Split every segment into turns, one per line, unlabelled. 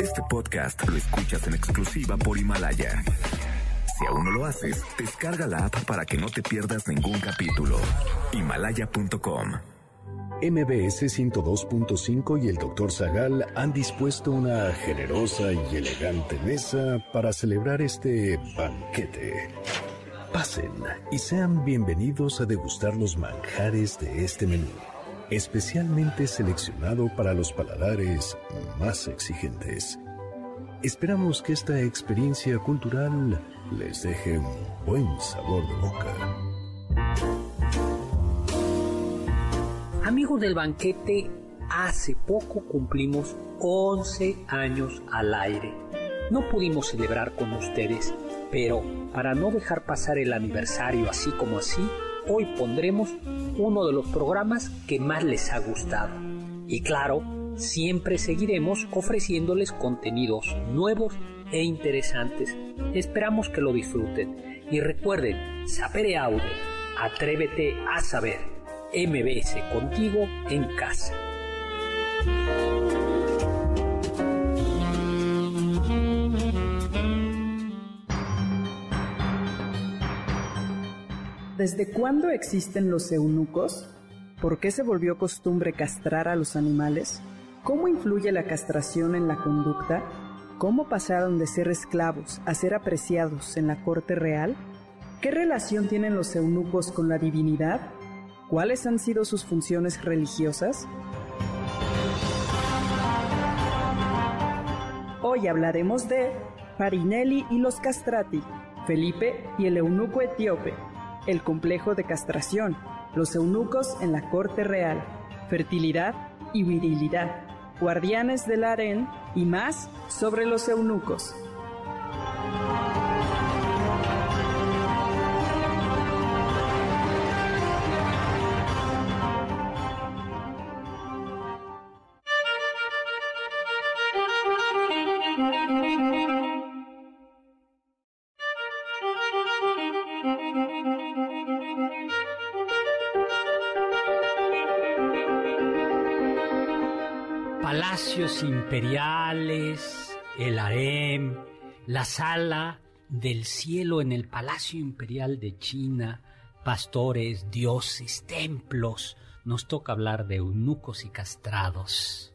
Este podcast lo escuchas en exclusiva por Himalaya. Si aún no lo haces, descarga la app para que no te pierdas ningún capítulo. Himalaya.com.
MBS 102.5 y el Dr. Zagal han dispuesto una generosa y elegante mesa para celebrar este banquete. Pasen y sean bienvenidos a degustar los manjares de este menú, especialmente seleccionado para los paladares más exigentes. Esperamos que esta experiencia cultural les deje un buen sabor de boca.
Amigos del banquete, hace poco cumplimos 11 años al aire. No pudimos celebrar con ustedes, pero para no dejar pasar el aniversario así como así, hoy pondremos uno de los programas que más les ha gustado. Y claro, siempre seguiremos ofreciéndoles contenidos nuevos e interesantes. Esperamos que lo disfruten. Y recuerden, sapere aude, atrévete a saber. MBS contigo en casa.
¿Desde cuándo existen los eunucos? ¿Por qué se volvió costumbre castrar a los animales? ¿Cómo influye la castración en la conducta? ¿Cómo pasaron de ser esclavos a ser apreciados en la corte real? ¿Qué relación tienen los eunucos con la divinidad? ¿Cuáles han sido sus funciones religiosas? Hoy hablaremos de Farinelli y los castrati, Felipe y el eunuco etíope, el complejo de castración, los eunucos en la corte real, fertilidad y virilidad, guardianes del harén y más sobre los eunucos.
Imperiales, el harem, la sala del cielo en el Palacio Imperial de China, pastores, dioses, templos. Nos toca hablar de eunucos y castrados.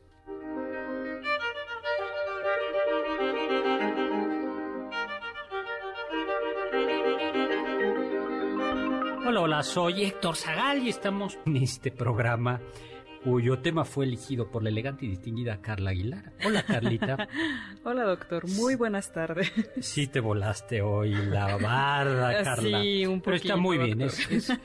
Hola, hola, soy Héctor Zagal y estamos en este programa cuyo tema fue elegido por la elegante y distinguida Carla Aguilar. Hola, Carlita.
Hola, doctor. Muy buenas tardes.
Sí te volaste hoy la barda, Carla.
Sí, un
Pero
poquito,
está muy bien,
doctor.
es, es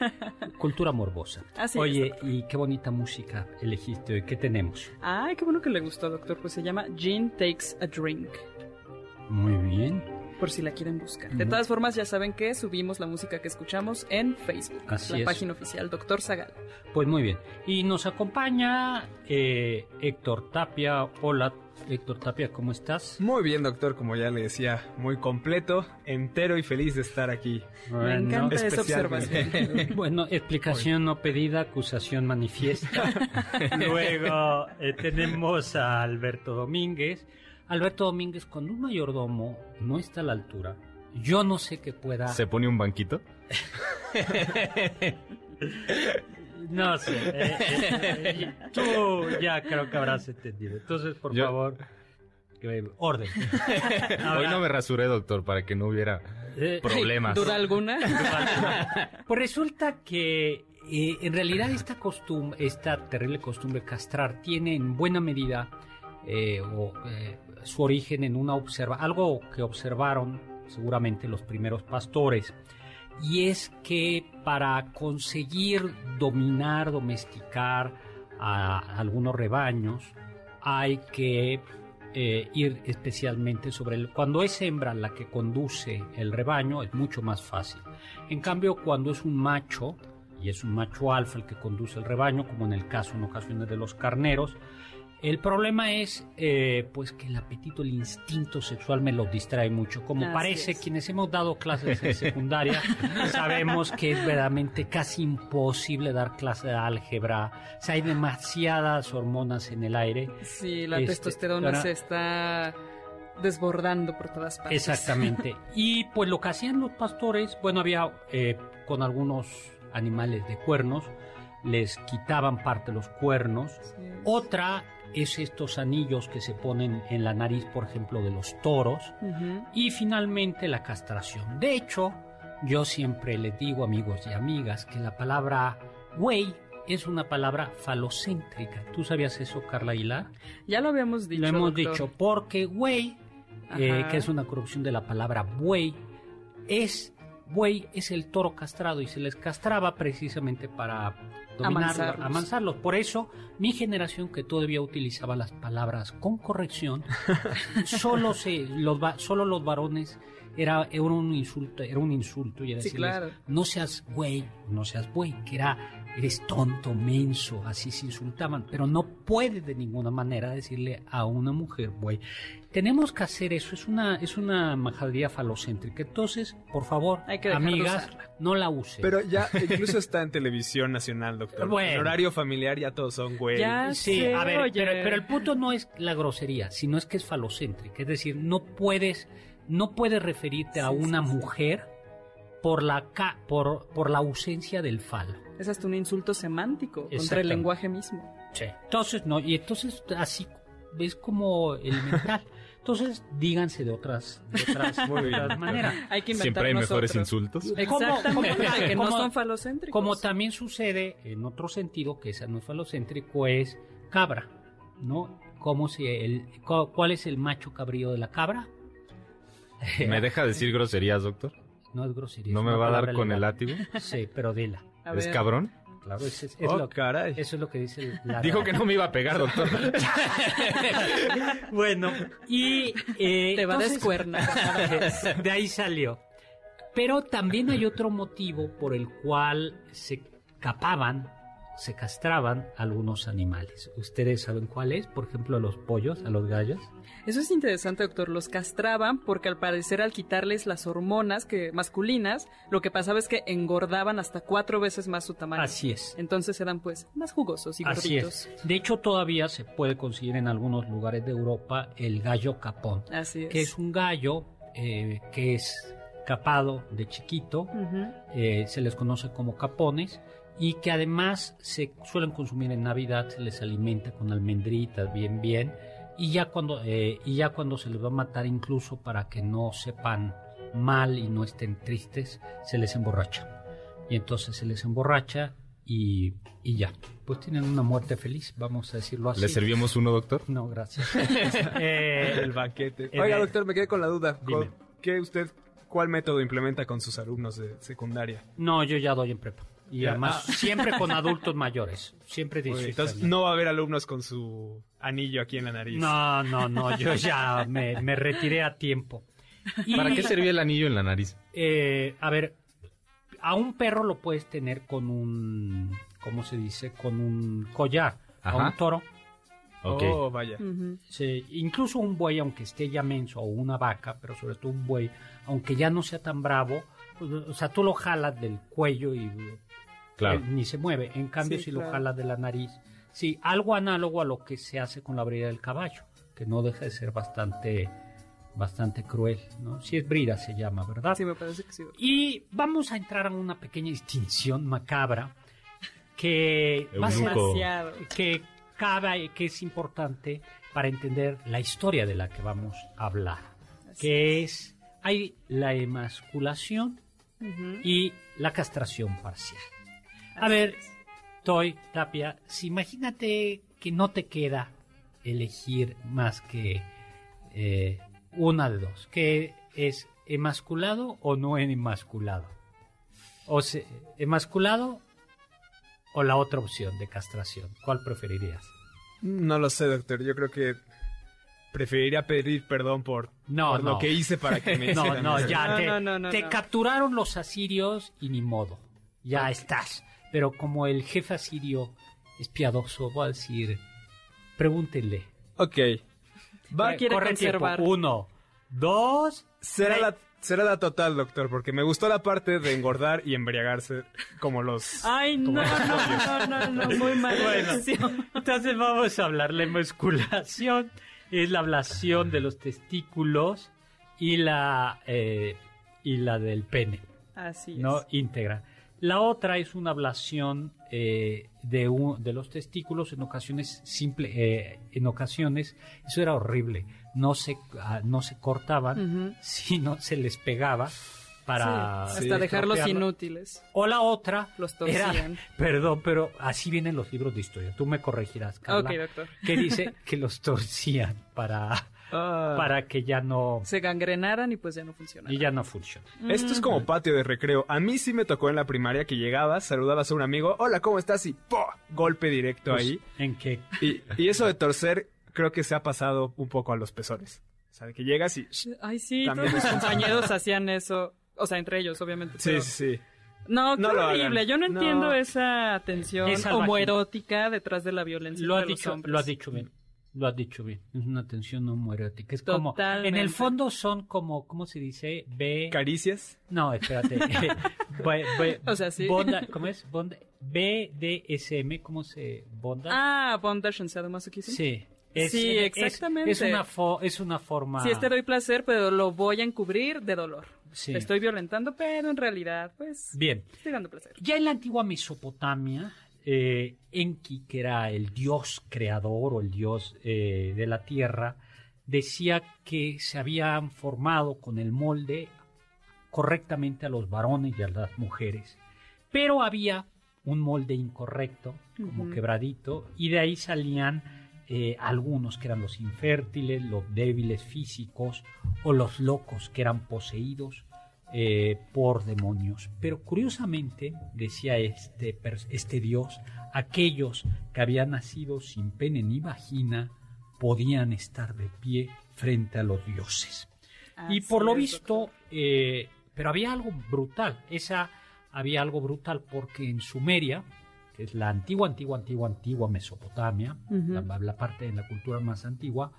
cultura morbosa.
Así
Oye,
es,
y qué bonita música elegiste hoy. ¿Qué tenemos?
Ay, qué bueno que le gustó, doctor. Pues se llama Jean Takes a Drink.
Muy bien.
Por si la quieren buscar. De todas formas, ya saben que subimos la música que escuchamos en Facebook.
Así
la
es.
página oficial, doctor Zagal.
Pues muy bien. Y nos acompaña eh, Héctor Tapia. Hola, Héctor Tapia, ¿cómo estás?
Muy bien, doctor, como ya le decía, muy completo, entero y feliz de estar aquí.
Me encanta esa observación.
Bueno, explicación no pedida, acusación manifiesta. Luego eh, tenemos a Alberto Domínguez. Alberto Domínguez, cuando un mayordomo no está a la altura, yo no sé qué pueda...
¿Se pone un banquito?
No sé. eh, eh, tú ya creo que habrás entendido. Entonces, por
Yo-
favor, que- orden.
Hoy no me rasuré, doctor, para que no hubiera
Eh,
problemas.
¿Duda alguna?
Pues resulta que eh, en realidad esta costumbre, esta terrible costumbre de castrar tiene en buena medida eh, o, eh, su origen en una observa algo que observaron seguramente los primeros pastores y es que para conseguir dominar, domesticar a algunos rebaños hay que eh, ir especialmente sobre el... Cuando es hembra la que conduce el rebaño es mucho más fácil. En cambio, cuando es un macho, y es un macho alfa el que conduce el rebaño, como en el caso en ocasiones de los carneros, El problema es, eh, pues, que el apetito, el instinto sexual me lo distrae mucho. Como
Así
parece,
es.
quienes hemos dado clases en secundaria, sabemos que es verdaderamente casi imposible dar clase de álgebra. O sea, hay demasiadas hormonas en el aire.
Sí, la
Este,
testosterona se está desbordando por todas partes.
Exactamente. Y pues lo que hacían los pastores, bueno, había eh, con algunos animales de cuernos, les quitaban parte de los cuernos.
Sí.
Otra es estos anillos que se ponen en la nariz, por ejemplo, de los toros. Y finalmente la castración. De hecho, yo siempre les digo, amigos y amigas, que la palabra güey es una palabra falocéntrica. ¿Tú sabías eso, Carla Aguilar?
Ya lo habíamos dicho.
Lo hemos
doctor.
dicho porque güey, eh, que es una corrupción de la palabra buey, es buey es el toro castrado y se les castraba precisamente para dominarlos,
Amansarlos.
Por eso mi generación que todavía utilizaba las palabras con corrección, solo se los solo los varones era, era un insulto, era un insulto y era
Sí,
decirles,
claro.
no seas güey, no seas güey, que era eres tonto, menso, así se insultaban, pero no puede de ninguna manera decirle a una mujer güey. Tenemos que hacer eso, es una es una majadería falocéntrica. Entonces, por favor,
Hay que
amigas, no la usen.
Pero ya incluso está en televisión nacional, doctor.
Bueno.
En horario familiar ya todos son güey.
Ya
Sí,
sé,
a ver,
oye.
pero, pero el punto no es la grosería, sino es que es falocéntrica. Es decir, no puedes, no puedes referirte a una
sí, sí.
mujer por la ca- por, por la ausencia del falo.
Es hasta un insulto semántico contra el lenguaje mismo.
Sí. Entonces, no, y entonces así es como elemental. Entonces, díganse de otras, de otras,
Muy
de
bien.
otras maneras.
Hay que inventar
Siempre hay mejores insultos.
Exactamente,
¿Cómo-
que no son falocéntricos.
Como también sucede en otro sentido, que ese no es falocéntrico, es cabra, ¿no? ¿Cómo se, el, cu- ¿Cuál es el macho cabrío de la cabra?
¿Me deja decir groserías, doctor?
No es grosería.
¿No me va a dar con el látigo?
Sí, pero dila.
A
¿Es
ver.
cabrón?
Claro, es, es- es
Oh,
lo,
caray.
eso es lo que dice la
Dijo que no me iba a pegar, doctor.
bueno, y... eh,
Te va a descuernar.
de ahí salió. Pero también hay otro motivo por el cual se capaban, se castraban algunos animales. ¿Ustedes saben cuál es? Por ejemplo, a los pollos, a los gallos.
Eso es interesante, doctor. Los castraban porque al parecer al quitarles las hormonas que masculinas, lo que pasaba es que engordaban hasta cuatro veces más su tamaño.
Así es.
Entonces eran pues más jugosos y
Así
gorditos.
es. De hecho, todavía se puede conseguir en algunos lugares de Europa el gallo capón,
Así es.
que es un gallo eh, que es capado de chiquito, eh, se les conoce como capones y que además se suelen consumir en Navidad, se les alimenta con almendritas bien bien y ya cuando eh, y ya cuando se les va a matar incluso para que no sepan mal y no estén tristes, se les emborracha. Y entonces se les emborracha y, y ya. Pues tienen una muerte feliz, vamos a decirlo así.
¿Le servimos uno, doctor?
No, gracias. Eh,
El banquete.
Eh,
Oiga, doctor, me quedé con la duda.
Dime.
¿Qué usted, cuál método implementa con sus alumnos de secundaria?
no, yo ya doy en prepa. Y además
Ah.
siempre con adultos mayores. Siempre 18
Entonces, no va a haber alumnos con su anillo aquí en la nariz.
No, no, no, yo ya me, me retiré a tiempo. Y,
¿Para qué servía el anillo en la nariz?
eh, a ver, a un perro lo puedes tener con un, ¿cómo se dice? Con un collar. A
Ajá.
un toro.
Ok.
Oh, vaya.
Sí, incluso un buey, aunque esté ya menso, o una vaca, pero sobre todo un buey, aunque ya no sea tan bravo, pues, o sea, tú lo jalas del cuello y
Claro.
él ni se mueve. En cambio,
Sí,
si
claro.
lo jalas de la nariz, sí, algo análogo a lo que se hace con la brida del caballo, que no deja de ser bastante, bastante cruel, ¿no? Si es brida se llama, ¿verdad?
Sí, me parece que sí.
Y vamos a entrar en una pequeña distinción macabra que va a ser- que cabe, que es importante para entender la historia de la que vamos a hablar, que es hay la emasculación y la castración parcial. A ver, Toy, Tapia, si imagínate que no te queda elegir más que eh, una de dos, que es emasculado o no emasculado. O se, emasculado o la otra opción de castración. ¿Cuál preferirías?
No lo sé, doctor. Yo creo que preferiría pedir perdón por,
No,
por
no.
lo que hice para que me
No, no, ya
No,
te,
no, no, no,
te
no.
capturaron los asirios y ni modo. Ya estás. Pero como el jefe asirio es piadoso, voy a decir, Pregúntenle.
Ok. Va,
Eh,
quiere
corre
conservar.
tiempo. Uno, dos.
será la, será la total, doctor, porque me gustó la parte de engordar y embriagarse como los...
Ay, no,
los
no, no, no, no, muy mal.
Bueno, entonces vamos a hablar. La musculación es la ablación de los testículos y la, eh, y la del pene.
Así es.
no íntegra. La otra es una ablación eh, de, un- de los testículos en ocasiones simple, eh, en ocasiones eso era horrible. No se ah, no se cortaban, sino se les pegaba para
Sí, hasta dejarlos inútiles.
O la otra
Los
era,
torcían.
perdón, pero así vienen los libros de historia. Tú me corregirás, Carla.
Ok, doctor.
Que dice que los torcían para
Ah.
para que ya no
Se gangrenaran y pues ya no funcionaron.
y ya no funciona.
Esto es como patio de recreo. A mí sí me tocó en la primaria que llegabas, saludabas a un amigo, hola, ¿cómo estás? Y ¡po! golpe directo
Pues,
ahí.
En que
Y, y eso de torcer creo que se ha pasado un poco a los pezones. O sea, que llegas y... Sí,
Ay, sí,
También
todos mis compañeros hacían eso. O sea, entre ellos, obviamente.
sí,
pero-
sí.
No, qué
No
horrible. Yo no
No.
entiendo esa tensión
Es
homoerótica detrás de la violencia
Lo
los
dicho,
hombres.
lo has dicho bien. Lo has dicho bien. Es una tensión homoerótica. Es como. En el fondo son como. ¿Cómo se dice? B.
Caricias.
No, espérate. B- B-
O sea, sí.
bonda- ¿Cómo es? Bonda- BDSM. ¿Cómo se. Bonda?
Ah, bondage and sadomasochism.
sí.
Sí,
es-
exactamente.
Es, una, fo- es una forma.
Sí, este doy placer, pero lo voy a encubrir de dolor.
Sí.
Te estoy violentando, pero en realidad, pues,
Bien.
estoy dando placer.
Ya en la antigua Mesopotamia, eh, Enki, que era el dios creador o el dios eh, de la tierra, decía que se habían formado con el molde correctamente a los varones y a las mujeres, pero había un molde incorrecto, como quebradito, y de ahí salían eh, algunos que eran los infértiles, los débiles físicos o los locos que eran poseídos eh, por demonios. Pero curiosamente, decía este, este dios, aquellos que habían nacido sin pene ni vagina podían estar de pie frente a los dioses. y por lo visto, eh, pero había algo brutal, esa había algo brutal porque en Sumeria, que es la antigua, antigua, antigua, antigua Mesopotamia, la, la parte de la cultura más antigua,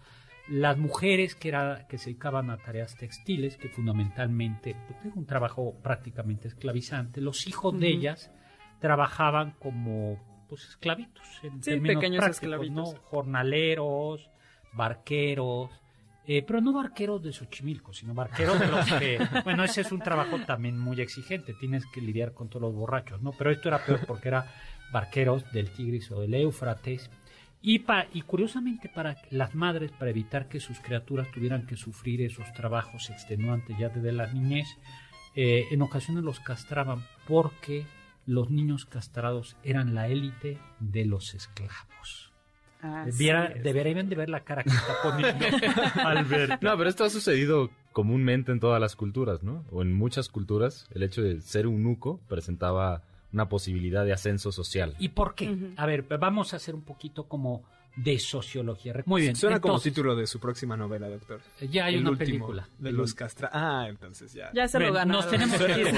las mujeres que, era, que se dedicaban a tareas textiles, que fundamentalmente pues, era un trabajo prácticamente esclavizante, los hijos de ellas trabajaban como pues esclavitos, en
Sí,
términos
pequeños
prácticos,
esclavitos.
¿no? jornaleros, barqueros, eh, pero no barqueros de Xochimilco, sino barqueros de los que, bueno, ese es un trabajo también muy exigente, tienes que lidiar con todos los borrachos, ¿no? Pero esto era peor porque era barqueros del Tigris o del Éufrates. Y, pa- y curiosamente para las madres, para evitar que sus criaturas tuvieran que sufrir esos trabajos extenuantes ya desde la niñez, eh, en ocasiones los castraban porque los niños castrados eran la élite de los esclavos.
Es.
deberían de ver la cara que está poniendo Alberto.
No, pero esto ha sucedido comúnmente en todas las culturas, ¿no? O en muchas culturas, el hecho de ser eunuco presentaba una posibilidad de ascenso social.
¿Y por qué? A ver, vamos a hacer un poquito como de sociología. Muy bien.
Suena como título de su próxima novela, doctor.
Ya hay
El
una película.
De los castra... Ah, entonces ya.
Ya se lo
Ven,
ganaron.
Nos tenemos que ir,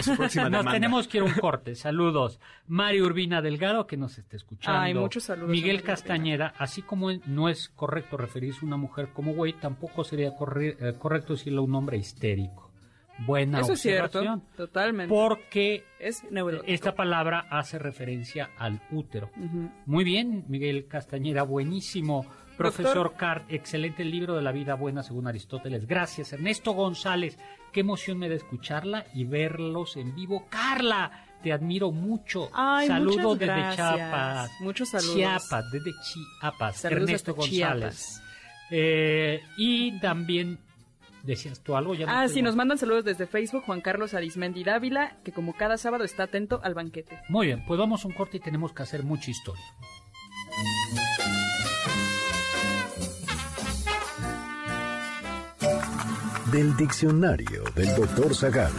nos tenemos que ir a un corte. Saludos. Mario Urbina Delgado, que nos está escuchando.
Ay, muchos saludos
Miguel Castañeda, así como no es correcto referirse a una mujer como güey, tampoco sería eh, correcto decirle a un hombre histérico. Buena
Eso es cierto,
observación.
totalmente.
Porque
Es
esta palabra hace referencia al útero. Muy bien, Miguel Castañeda, buenísimo. Profesor Cart, excelente libro de la vida buena según Aristóteles. Gracias, Ernesto González. Qué emoción me da escucharla y verlos en vivo. Carla, te admiro mucho.
Ay,
saludos desde
gracias.
Chiapas.
Muchos saludos.
Chiapas, desde Chiapas.
Saludos
Ernesto González.
Chiapas.
Eh, y también, ¿decías tú algo? Ya no
Ah, sí, nos mandan saludos desde Facebook Juan Carlos Arismendi Dávila, que como cada sábado está atento al banquete.
Muy bien, pues vamos a un corte y tenemos que hacer mucha historia.
Del diccionario del doctor Zagal.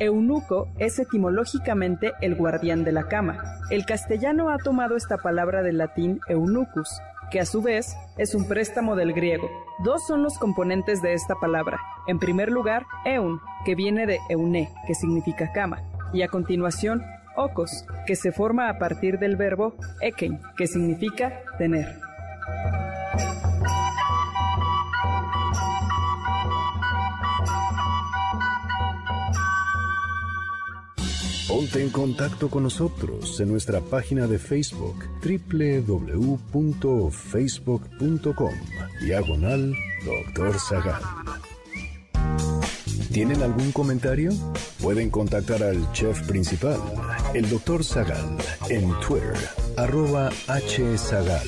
Eunuco es etimológicamente el guardián de la cama. El castellano ha tomado esta palabra del latín eunucus, que a su vez es un préstamo del griego. Dos son los componentes de esta palabra. En primer lugar, eun, que viene de euné, que significa cama, y a continuación, Ocos, que se forma a partir del verbo eken, que significa tener.
Ponte en contacto con nosotros en nuestra página de Facebook www.facebook.com diagonal Doctor Zagal. ¿Tienen algún comentario? Pueden contactar al chef principal, el Doctor Zagal, en Twitter, arroba hzagal.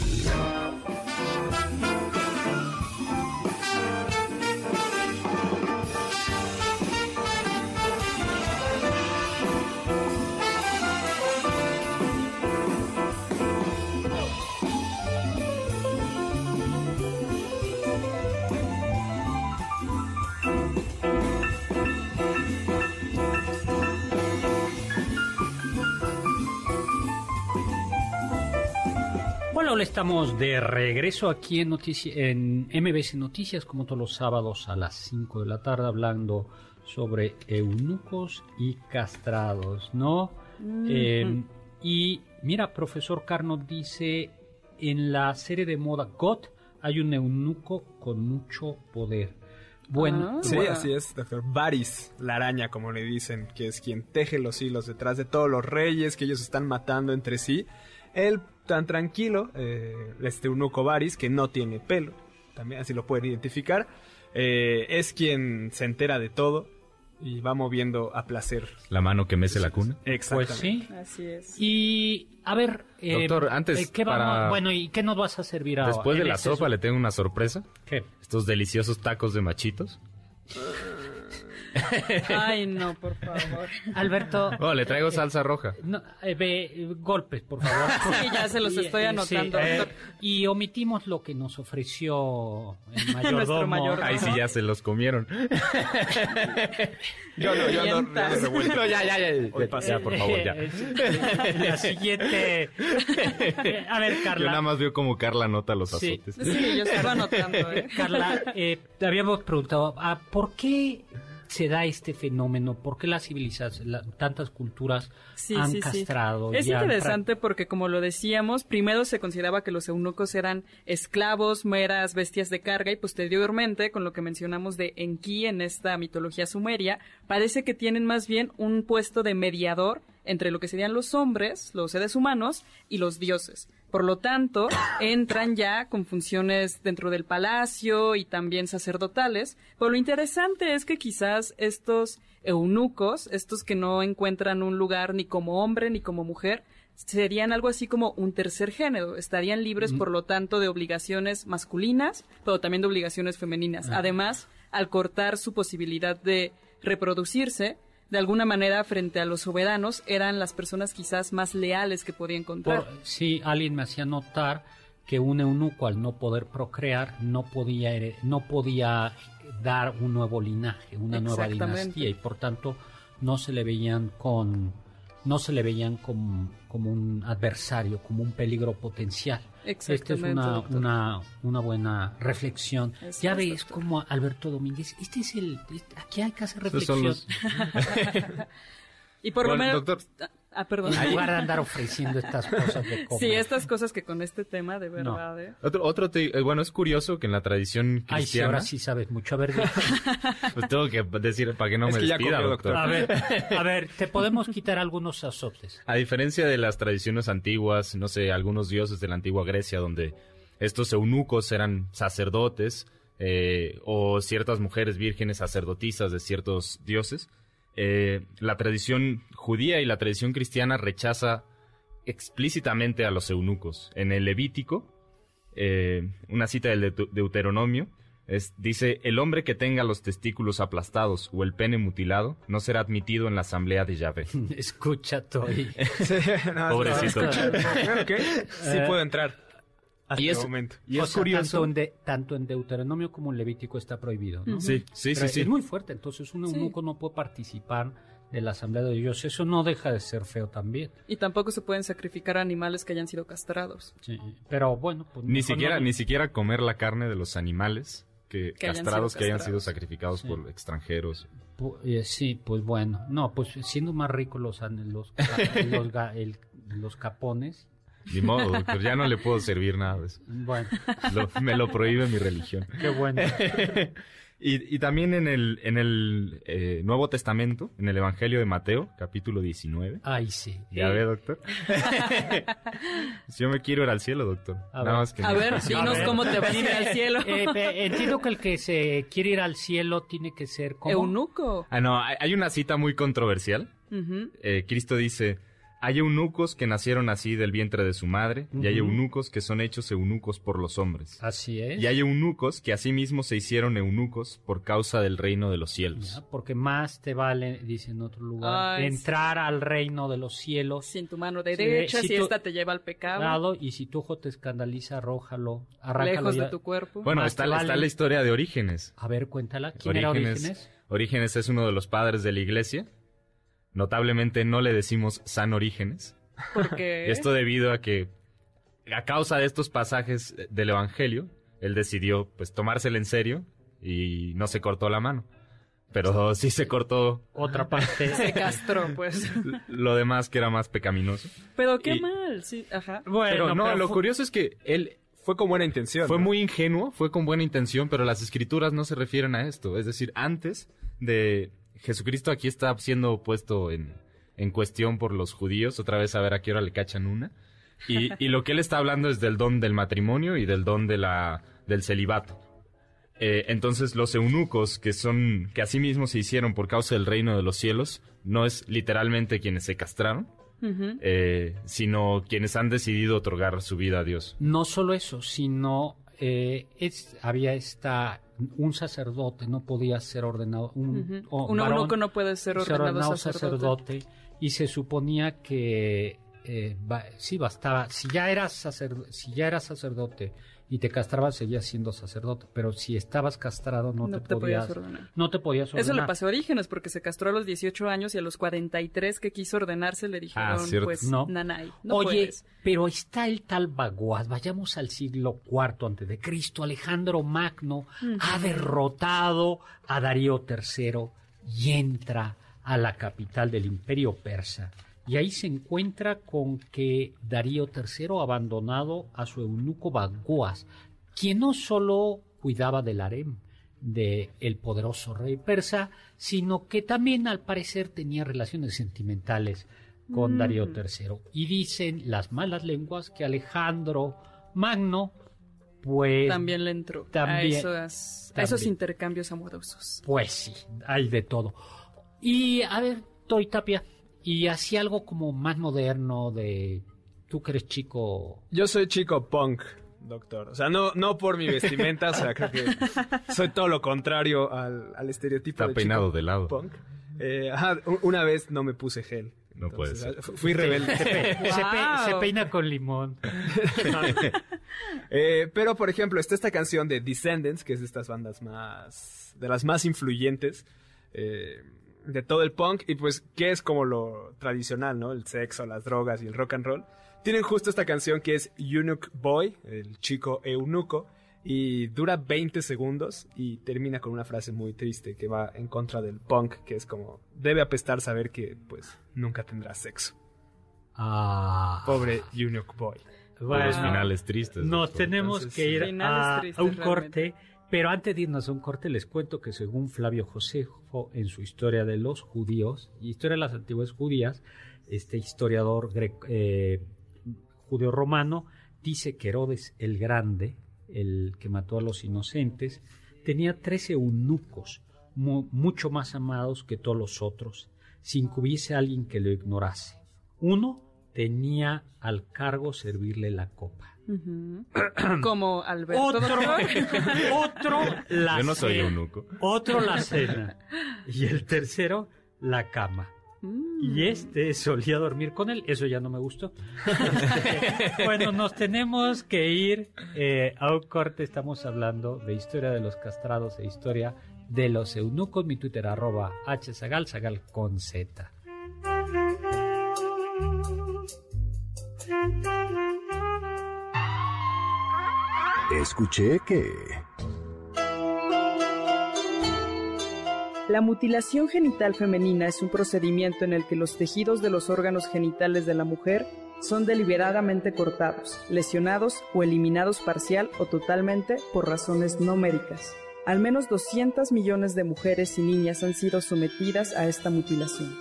Bueno, estamos de regreso aquí en, notici- en MBS Noticias, como todos los sábados a las 5 de la tarde, hablando sobre eunucos y castrados, ¿no? Eh, y mira, profesor Carnot dice, en la serie de moda GOT hay un eunuco con mucho poder. Bueno,
Ah.
Sí,
Bueno.
así es, doctor. Varys, la araña, como le dicen, que es quien teje los hilos detrás de todos los reyes que ellos están matando entre sí. Él, tan tranquilo, eh, este eunuco Varys, que no tiene pelo, también así lo pueden identificar, eh, es quien se entera de todo y va moviendo a placer.
La mano que mece la cuna.
pues
Exactamente.
sí.
Así es.
Y, a ver... eh,
Doctor, antes,
eh, ¿qué vamos-
para-
Bueno, ¿y qué nos vas a servir ahora?
Después de la sopa le tengo una sorpresa.
¿Qué?
Estos deliciosos tacos de machitos.
Ay, no, por favor.
Alberto...
Oh, le traigo salsa roja.
No, eh, ve, eh, golpes, por favor.
Sí, ya se los estoy
eh,
anotando,
sí, eh, y omitimos lo que nos ofreció el mayordomo.
Nuestro mayordomo.
Ahí sí ya se los comieron.
Yo no, yo no, yo no.
No, ya, ya, ya.
Hoy pasa.
Ya, por favor, ya.
Eh, La siguiente. Eh, A ver,
Yo
Carla.
nada más veo como Carla nota los
Sí.
azotes.
Sí, yo sigo anotando, ¿eh?
Carla, eh, habíamos preguntado, ah, ¿por qué se da este fenómeno? ¿Por qué las civilizaciones, la- tantas culturas
Sí,
han
sí, sí.
castrado?
Es interesante porque, como lo decíamos, primero se consideraba que los eunucos eran esclavos, meras bestias de carga, y posteriormente, con lo que mencionamos de Enki en esta mitología sumeria, parece que tienen más bien un puesto de mediador entre lo que serían los hombres, los seres humanos, y los dioses. Por lo tanto, entran ya con funciones dentro del palacio y también sacerdotales. Pero lo interesante es que quizás estos eunucos, estos que no encuentran un lugar ni como hombre ni como mujer, serían algo así como un tercer género. Estarían libres, por lo tanto, de obligaciones masculinas, pero también de obligaciones femeninas. Además, al cortar su posibilidad de reproducirse, de alguna manera, frente a los soberanos, eran las personas quizás más leales que podía encontrar.
Por- sí, alguien me hacía notar que un eunuco al no poder procrear no podía no podía dar un nuevo linaje, una nueva dinastía y por tanto no se le veían con no se le veían como, como un adversario, como un peligro potencial. Esta es
Exactamente,
una, una, una buena reflexión. Ya
doctor.
como Alberto Domínguez, este es el, este- aquí hay que hacer reflexión.
los-
Y por lo menos...
doctor.
Ah, perdón.
En lugar de andar ofreciendo estas cosas de comer.
Sí, estas cosas que con este tema, de
No.
verdad, ¿eh?
Otro, otro te- eh, bueno, es curioso que en la tradición
Ay, sí,
cristiana,
ahora sí sabes mucho. A ver,
pues tengo que decir para que no
Es
me
que
despida,
comió,
doctor.
a ver, a ver, te podemos quitar algunos azotes.
A diferencia de las tradiciones antiguas, no sé, algunos dioses de la antigua Grecia, donde estos eunucos eran sacerdotes, eh, o ciertas mujeres vírgenes sacerdotisas de ciertos dioses, eh, la tradición judía y la tradición cristiana rechaza explícitamente a los eunucos. En el Levítico, eh, una cita del Deut- Deuteronomio, es, dice, el hombre que tenga los testículos aplastados o el pene mutilado no será admitido en la asamblea de Yahvé.
Escucha, Toy.
Sí, no,
Pobrecito.
no, Bueno, ¿qué? Sí puedo entrar. Hasta
Y
el
es-
momento.
Y es
sea,
curioso.
Tanto en, de- tanto en Deuteronomio como en Levítico está prohibido, ¿no?
Sí, sí,
Pero
sí, sí.
Es muy fuerte, entonces un
Sí.
eunuco no puede participar de la asamblea de Dios. Eso no deja de ser feo también.
Y tampoco se pueden sacrificar animales que hayan sido castrados.
Sí, Pero bueno, pues
Ni siquiera,
no-
ni siquiera comer la carne de los animales que,
Que hayan
castrados
sido
que hayan sido sacrificados
Sí.
por extranjeros.
Pu- eh, sí, pues bueno. No, pues siendo más ricos los, los, los, ga- el- los capones.
Ni modo, doctor, ya no le puedo servir nada de eso.
Bueno,
Lo- me lo prohíbe mi religión.
qué bueno.
y, y también en el, en el eh, Nuevo Testamento, en el Evangelio de Mateo, capítulo 19.
Ay, sí.
Ya
Eh,
ve, doctor. Si Yo me quiero ir al cielo, doctor.
A
Nada
ver.
más que
A ver, dinos
ver.
cómo te vas a ir al cielo.
eh, entiendo que el que se quiere ir al cielo tiene que ser como...
Eunuco.
Ah, no, hay hay una cita muy controversial. Eh, Cristo dice, hay eunucos que nacieron así del vientre de su madre, y hay eunucos que son hechos eunucos por los hombres.
Así es.
Y hay eunucos que asimismo se hicieron eunucos por causa del reino de los cielos.
Ya, Porque más te vale, dice en otro lugar,
Ay,
entrar al reino de los cielos.
Sin tu mano derecha,
Sí,
si
si tú-
esta te lleva al pecado,
Lado, y si tu ojo te escandaliza, arrójalo, arráncalo
lejos
ya.
de tu cuerpo.
Bueno,
vale.
está la historia de Orígenes.
A ver, cuéntala. ¿Quién era Orígenes?
Orígenes es uno de los padres de la iglesia. Notablemente no le decimos San Orígenes.
porque
Esto debido a que, a causa de estos pasajes del Evangelio, él decidió pues tomárselo en serio y no se cortó la mano. Pero sí se cortó
Otra parte.
se castró, pues.
lo demás que era más pecaminoso.
Pero qué
Y-
mal, sí, ajá.
bueno,
pero no,
pero
lo curioso es que él
Fue con buena intención.
fue
¿no?
muy ingenuo, fue con buena intención, pero las escrituras no se refieren a esto. Es decir, antes de Jesucristo aquí está siendo puesto en, en cuestión por los judíos, otra vez a ver a qué hora le cachan una. Y, y lo que él está hablando es del don del matrimonio y del don de la, del celibato. Eh, entonces los eunucos que son, que asimismo se hicieron por causa del reino de los cielos, no es literalmente quienes se castraron, eh, sino quienes han decidido otorgar su vida a Dios.
No solo eso, sino eh, es, había esta un sacerdote no podía ser ordenado un,
Ujú.
o
Un
varón
eunuco no puede ser ordenado sacerdote.
y se suponía que eh, ba- sí bastaba si ya eras sacerdote si ya eras sacerdote y te castrabas seguías siendo sacerdote pero si estabas castrado no,
No
te,
te
podías,
podías ordenar.
no te podías ordenar
Eso le pasó a Orígenes porque se castró a los 18 años y a los 43 que quiso ordenarse le dijeron,
Ah, cierto.
pues,
No.
nanay, no
Oye,
puedes.
pero está el tal Bagoas, vayamos al siglo IV antes de Cristo, Alejandro Magno ha derrotado a Darío III y entra a la capital del imperio persa. Y ahí se encuentra con que Darío III abandonado a su eunuco Bagoas, quien no solo cuidaba del harem de el poderoso rey persa, sino que también al parecer tenía relaciones sentimentales con
Mm.
Darío III. Y dicen las malas lenguas que Alejandro Magno, pues...
También le entró a
también-
esos, a esos
también.
intercambios amorosos.
Pues sí, hay de todo. Y a ver, Toy Tapia, y así algo como más moderno de... Tú que eres chico...
Yo soy chico punk, doctor. O sea, no, no por mi vestimenta, o sea, creo que soy todo lo contrario al, al estereotipo
Está
de
peinado
chico
de lado.
punk. Eh, ajá, una vez no me puse gel.
No puede ser.
fu- Fui rebelde.
Se, pe-
Wow.
se peina con limón.
Eh, pero, por ejemplo, está esta canción de Descendants, que es de estas bandas más. de las más influyentes eh, de todo el punk. Y pues, que es como lo tradicional, ¿no? El sexo, las drogas y el rock and roll. Tienen justo esta canción que es Eunuch Boy, el chico eunuco. Y dura 20 segundos y termina con una frase muy triste que va en contra del punk, que es como, debe apestar saber que, pues, nunca tendrá sexo.
Ah,
Pobre Eunuch Boy.
Por
bueno.
los finales tristes.
Nos
doctor.
tenemos
Entonces,
que ir
finales
a,
tristes,
a un
realmente.
corte, pero antes de irnos a un corte les cuento que según Flavio Josefo en su historia de los judíos, historia de las antiguas judías, este historiador eh, judeo-romano dice que Herodes el Grande, el que mató a los inocentes, tenía trece eunucos, mu- mucho más amados que todos los otros, sin que hubiese alguien que lo ignorase. Uno tenía al cargo servirle la copa.
Como Alberto.
Otro, otro la
Yo no soy
cena.
eunuco.
Otro la cena. Y el tercero, la cama.
Mm.
Y este solía dormir con él. Eso ya no me gustó. Este, bueno, nos tenemos que ir eh, a un corte. Estamos hablando de historia de los castrados e historia de los eunucos. Mi Twitter arroba hzagal, zagal con z.
Escuché que...
La mutilación genital femenina es un procedimiento en el que los tejidos de los órganos genitales de la mujer son deliberadamente cortados, lesionados o eliminados parcial o totalmente por razones no médicas. Al menos 200 millones de mujeres y niñas han sido sometidas a esta mutilación.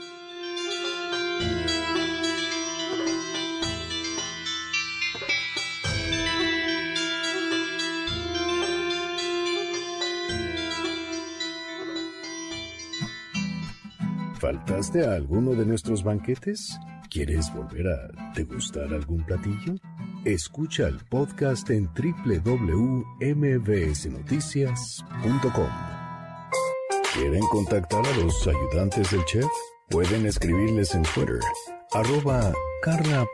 ¿Faltaste a alguno de nuestros banquetes? ¿Quieres volver a degustar algún platillo? Escucha el podcast en www.mbsnoticias.com. ¿Quieren contactar a los ayudantes del chef? Pueden escribirles en Twitter, arroba Carla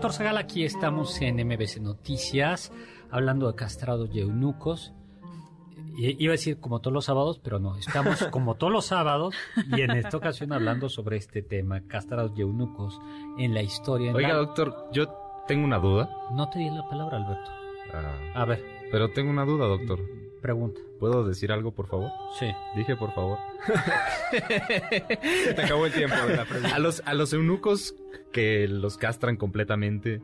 Héctor Zagal, aquí estamos en MBC Noticias, hablando de castrados y eunucos. Iba a decir como todos los sábados, pero no, estamos como todos los sábados y en esta ocasión hablando sobre este tema, castrados y eunucos en la historia. en
Oiga,
la-
doctor, yo tengo una duda.
No te di la palabra, Alberto.
Ah,
A ver,
pero tengo una duda, doctor.
Pregunta.
¿Puedo decir algo, por favor?
Sí.
Dije, por favor.
Se te acabó el tiempo de la pregunta.
A los, a los eunucos que los castran completamente,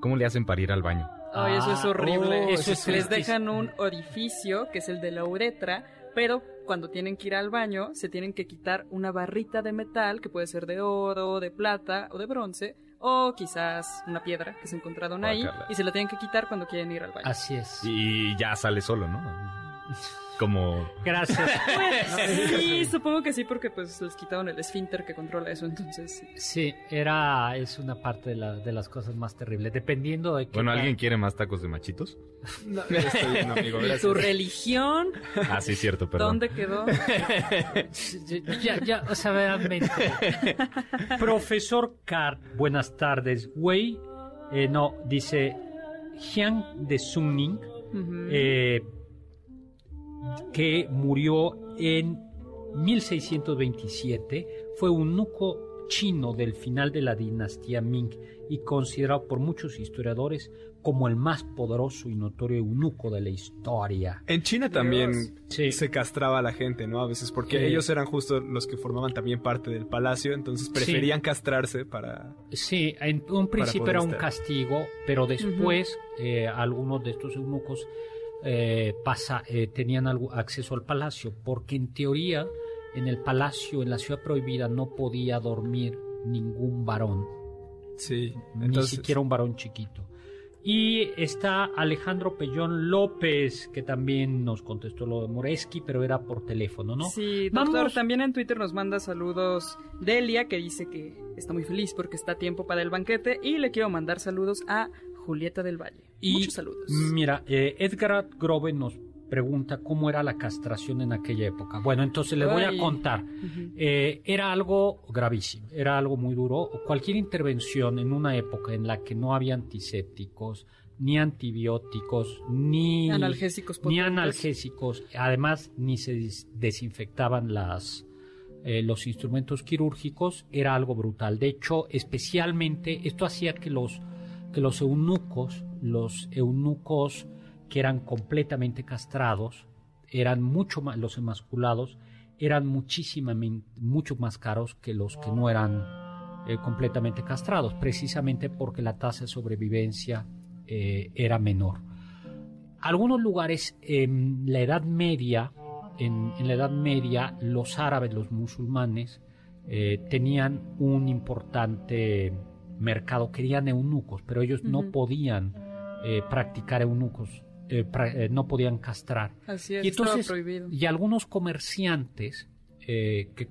¿cómo le hacen para ir al baño?
Ay, eso es
Ah,
horrible.
oh, eso es
Les dejan un orificio, que es el de la uretra, pero cuando tienen que ir al baño, se tienen que quitar una barrita de metal, que puede ser de oro, de plata o de bronce, o quizás una piedra que se encontraron ahí,
Guácala.
y se la tienen que quitar cuando quieren ir al baño.
Así es.
Y ya sale solo, ¿no? Como...
Gracias.
Pues, sí, supongo que sí, porque pues les quitaron el esfínter que controla eso, entonces sí.
Sí, era, es una parte de, la- de las cosas más terribles, dependiendo de qué
Bueno, ¿alguien quiere más tacos de machitos?
No, estoy bien, amigo,
¿Y
gracias.
tu religión?
Ah, sí, cierto, perdón.
¿Dónde quedó?
Ya, ya, o sea, realmente. Profesor Cart, buenas tardes. Wei, eh, no, dice Jiang de Sunning,
Ujú.
eh, que murió en 1627, fue eunuco chino del final de la dinastía Ming y considerado por muchos historiadores como el más poderoso y notorio eunuco de la historia.
En China también
Sí.
se castraba a la gente, ¿no? A veces porque
Sí.
ellos eran justo los que formaban también parte del palacio, entonces preferían castrarse para...
Sí, en un principio era un
estar.
castigo, pero después eh, algunos de estos eunucos eh, pasa, eh, tenían algo, acceso al palacio, porque en teoría en el palacio, en la ciudad prohibida, no podía dormir ningún varón,
Sí,
ni siquiera un varón chiquito. Y está Alejandro Pellón López, que también nos contestó lo de Moreski, pero era por teléfono, ¿no?
Sí, doctor,
Vamos.
también en Twitter nos manda saludos Delia, que dice que está muy feliz porque está a tiempo para el banquete. Y le quiero mandar saludos a Julieta del Valle.
Y
Muchos saludos.
Mira, eh, Edgar Grove nos pregunta cómo era la castración en aquella época. Bueno, entonces le voy a contar. Eh, era algo gravísimo, era algo muy duro. Cualquier intervención en una época en la que no había antisépticos, ni antibióticos, ni
Analgésicos
ni analgésicos, además ni se des- desinfectaban las eh, los instrumentos quirúrgicos, era algo brutal. De hecho, especialmente esto hacía que los que los eunucos, los eunucos que eran completamente castrados, eran mucho más los emasculados eran muchísimamente mucho más caros que los que no eran eh, completamente castrados, precisamente porque la tasa de sobrevivencia eh, era menor. Algunos lugares en la Edad Media, en, la Edad Media, los árabes, los musulmanes, eh, tenían un importante mercado, querían eunucos, pero ellos no podían eh, practicar eunucos, eh, pra- eh, no podían castrar.
Así es,
Y entonces,
estaba prohibido.
y algunos comerciantes, eh, que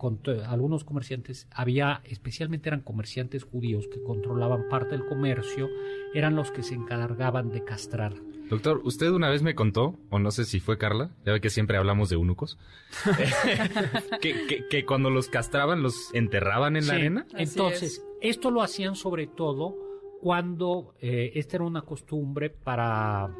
algunos comerciantes, había, especialmente eran comerciantes judíos que controlaban parte del comercio, eran los que se encargaban de castrar.
Doctor, usted una vez me contó, o no sé si fue Carla, ya ve que siempre hablamos de eunucos, que, que- que cuando los castraban los enterraban en la arena.
Entonces, esto lo hacían sobre todo cuando eh, esta era una costumbre para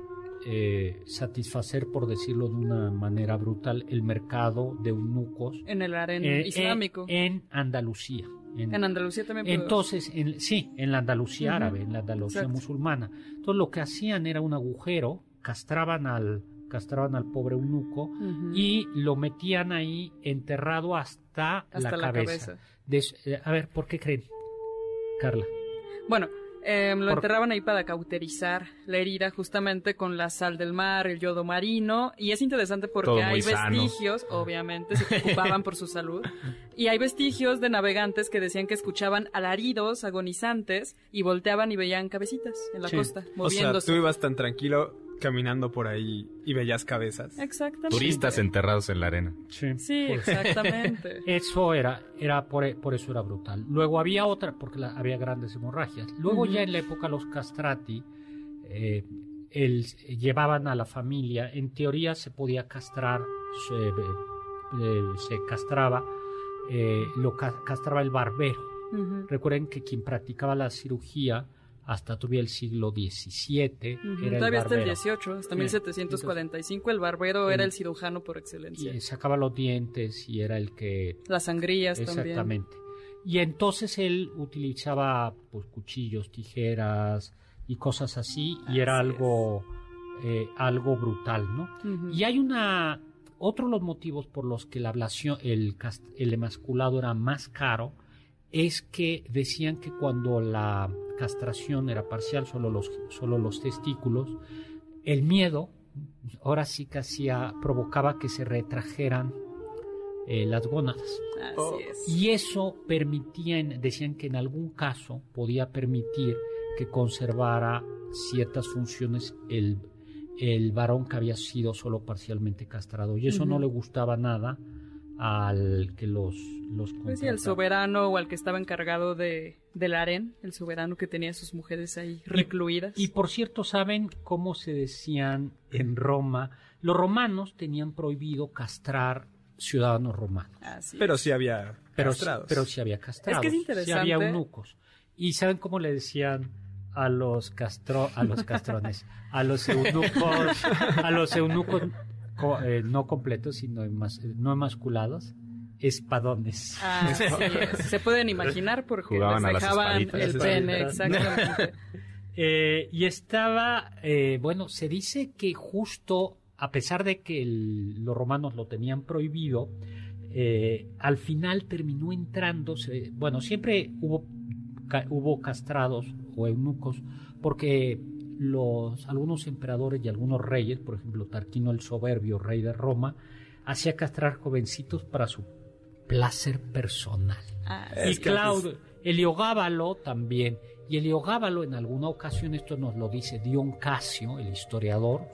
eh, satisfacer, por decirlo de una manera brutal, el mercado de eunucos
En el harén
eh,
islámico.
En, en Andalucía. En-
En Andalucía también.
entonces, en- sí, en la Andalucía árabe, en la Andalucía
exacto.
musulmana. Entonces lo que hacían era un agujero, castraban al, castraban al pobre eunuco y lo metían ahí enterrado hasta,
Hasta
la
la
cabeza.
cabeza.
Des- eh, a ver, ¿por qué creen? Carla.
Bueno, eh, lo
Por-
enterraban ahí para cauterizar la herida justamente con la sal del mar, el yodo marino. Y es interesante porque hay
sano.
vestigios, obviamente, se preocupaban por su salud. Y hay vestigios de navegantes que decían que escuchaban alaridos agonizantes y volteaban y veían cabecitas en la
Sí.
costa,
O sea,
moviéndose.
tú ibas tan tranquilo caminando por ahí y veías cabezas.
Exactamente.
Turistas enterrados en la arena.
Sí,
Sí, exactamente.
Eso era, era por, por eso era brutal. Luego había otra, porque la- había grandes hemorragias. Luego ya en la época los castrati eh, el- llevaban a la familia, en teoría se podía castrar, se, eh, se castraba, eh, lo ca- castraba el barbero. Recuerden que quien practicaba la cirugía hasta todavía el siglo XVII
Ujú,
era el
Todavía hasta el. 18, hasta
Sí.
1745, el barbero era el cirujano por excelencia.
Y sacaba los dientes y era el que
Las sangrías también.
Exactamente. Y entonces él utilizaba pues cuchillos, tijeras y cosas así y era algo eh, algo brutal, ¿no? Y hay una otro de los motivos por los que la ablación el el emasculado era más caro es que decían que cuando la castración era parcial, solo los solo los testículos, el miedo ahora sí que hacía provocaba que se retrajeran eh, las gónadas.
Así
Oh.
es.
Y eso permitía, en- decían que en algún caso podía permitir que conservara ciertas funciones el, el varón que había sido solo parcialmente castrado. Y eso no le gustaba nada al que los, los
Pues sí, el
contrataba.
soberano o al que estaba encargado de, del harén, el soberano que tenía a sus mujeres ahí recluidas.
Y por cierto, ¿saben cómo se decían en Roma? Los romanos tenían prohibido castrar ciudadanos romanos.
Así
Pero sí había
pero,
castrados.
pero sí había castrados.
Es que es
Sí había
interesante.
eunucos. ¿Y saben cómo le decían a los castro, a los castrones, a los eunucos, a los eunucos co- eh, no completos, sino emas- no emasculados? Espadones.
Es. Se pueden imaginar porque
Jugaban
les
a las
dejaban el pene, exactamente.
Eh, y estaba, eh, bueno, se dice que justo, a pesar de que el- los romanos lo tenían prohibido, eh, al final terminó entrando, bueno, siempre hubo, ca- hubo castrados o eunucos, porque los, algunos emperadores y algunos reyes, por ejemplo, Tarquino el Soberbio, rey de Roma, hacía castrar jovencitos para su placer personal.
Ah,
Y Claudio, Heliogábalo también. Y Heliogábalo en alguna ocasión, esto nos lo dice Dion Casio, el historiador,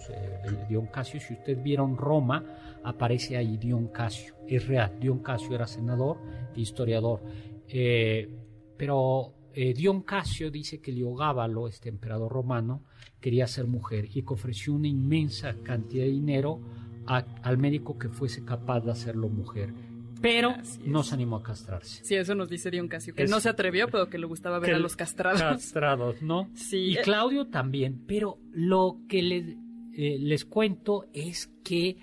el Dion Casio, si usted vieron Roma, aparece ahí Dion Casio. Es real, Dion Casio era senador e historiador. Eh, pero eh, Dion Casio dice que Heliogábalo, este emperador romano, quería ser mujer y que ofreció una inmensa cantidad de dinero a- al médico que fuese capaz de hacerlo mujer. Pero no se animó a castrarse.
Sí, eso nos dice Dion Casio, que
Es-
no se atrevió, pero que le gustaba ver a los castrados.
castrados, ¿no?
Sí.
Y Claudio también, pero lo que le- eh, les cuento es que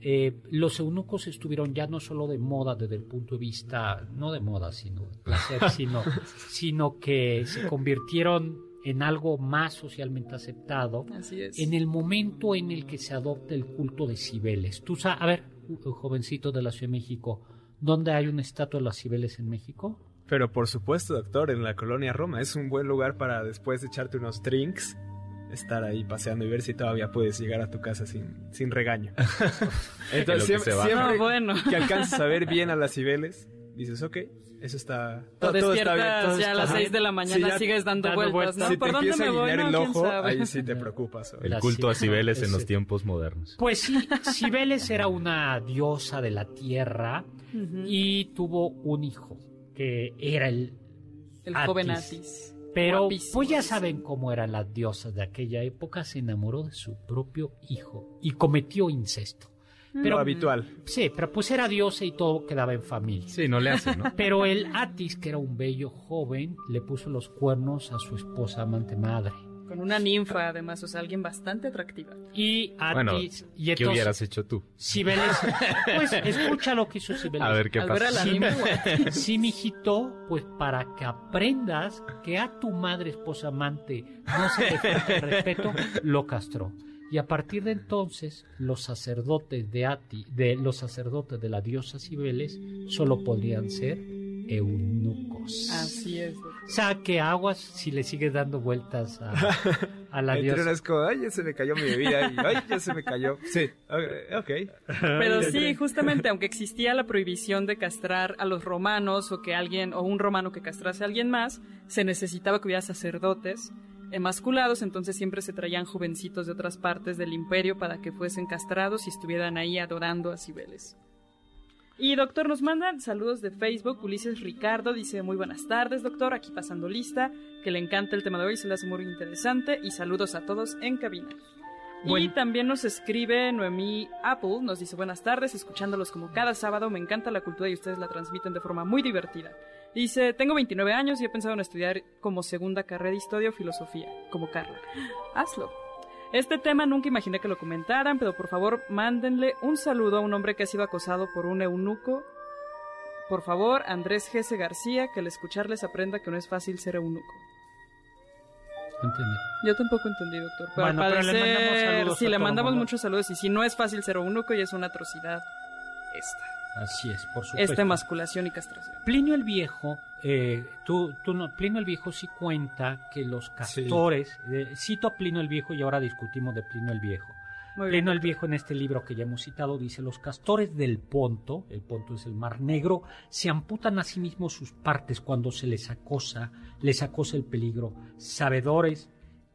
eh, los eunucos estuvieron ya no solo de moda desde el punto de vista, no de moda, sino de placer, sino, sino que se convirtieron en algo más socialmente aceptado
Así es.
en el momento en el que se adopta el culto de Cibeles. Tú sabes, a ver, jovencito de la Ciudad de México, ¿dónde hay una estatua de las Cibeles en México?
Pero por supuesto, doctor, en la colonia Roma es un buen lugar para después de echarte unos drinks, estar ahí paseando y ver si todavía puedes llegar a tu casa sin, sin regaño.
Que
Entonces siempre,
va.
siempre
No, bueno.
que alcanzas a ver bien a las Cibeles, dices, ok, eso está...
O
todo- todo está bien,
despiertas
todo
ya a
está
las
bien.
6 de la mañana,
ya
sigues dando,
dando
vueltas,
vueltas.
¿no?
si
¿Por
te
dónde
empieza
me
a
voy? No,
el ojo, ahí sí te preocupas. oye.
El
La
culto a
Ci-
Cibeles en los tiempos modernos.
Pues sí, Cibeles era una diosa de la tierra
Ujú.
y tuvo un hijo que era el
El
Atis.
joven Atis.
Pero
Guapísimo
pues ya saben cómo eran las diosas de aquella época, se enamoró de su propio hijo y cometió incesto.
Lo habitual.
Sí, pero pues era diosa y todo quedaba en familia.
Sí, no le hace, ¿no?
Pero el Atis, que era un bello joven, le puso los cuernos a su esposa amante madre.
Con una ninfa, además, o sea, alguien bastante atractiva.
Y Atis...
Bueno,
y
¿qué hubieras hecho tú?
Cibeles... Pues escucha lo que hizo Cibeles.
A ver qué
Al a
pasa.
Sí, Sí, mijito, pues para que aprendas que a tu madre esposa amante no se le falta el respeto, lo castró. Y a partir de entonces, los sacerdotes de Ati, de los sacerdotes de la diosa Cibeles, solo podrían ser eunucos.
Así es.
O sea, que aguas si le sigues dando vueltas a, a la
Entre
diosa.
unas como, ay, ya se me cayó mi bebida y ay, ya se me cayó. Sí, ok. ok.
Pero sí, justamente, aunque existía la prohibición de castrar a los romanos o que alguien, o un romano que castrase a alguien más, se necesitaba que hubiera sacerdotes emasculados, entonces siempre se traían jovencitos de otras partes del imperio para que fuesen castrados y estuvieran ahí adorando a Cibeles. Y doctor, nos mandan saludos de Facebook. Ulises Ricardo dice muy buenas tardes, doctor, aquí pasando lista, que le encanta el tema de hoy, se le hace muy interesante y saludos a todos en cabina. Y también nos escribe Noemí Apple, nos dice buenas tardes, escuchándolos como cada sábado, me encanta la cultura y ustedes la transmiten de forma muy divertida. Dice, tengo 29 años y he pensado en estudiar como segunda carrera de historia o filosofía, como Carla. Hazlo. Este tema nunca imaginé que lo comentaran, pero por favor mándenle un saludo a un hombre que ha sido acosado por un eunuco. Por favor, Andrés Gese García, que al escucharles aprenda que no es fácil ser eunuco.
Entendí.
Yo tampoco entendí, doctor. Pero
Bueno, pero le mandamos saludos
sí, le mandamos muchos saludos. Y si no es fácil ser eunuco y es una atrocidad, esta.
Así es, por supuesto.
Esta emasculación y castración.
Plinio el Viejo, eh, tú, tú no, Plinio el Viejo sí cuenta que los castores, eh, cito a Plinio el Viejo y ahora discutimos de Plinio el Viejo.
Muy bien.
El Viejo en este libro que ya hemos citado dice, los castores del Ponto, el Ponto es el Mar Negro, se amputan a sí mismos sus partes cuando se les acosa, les acosa el peligro, sabedores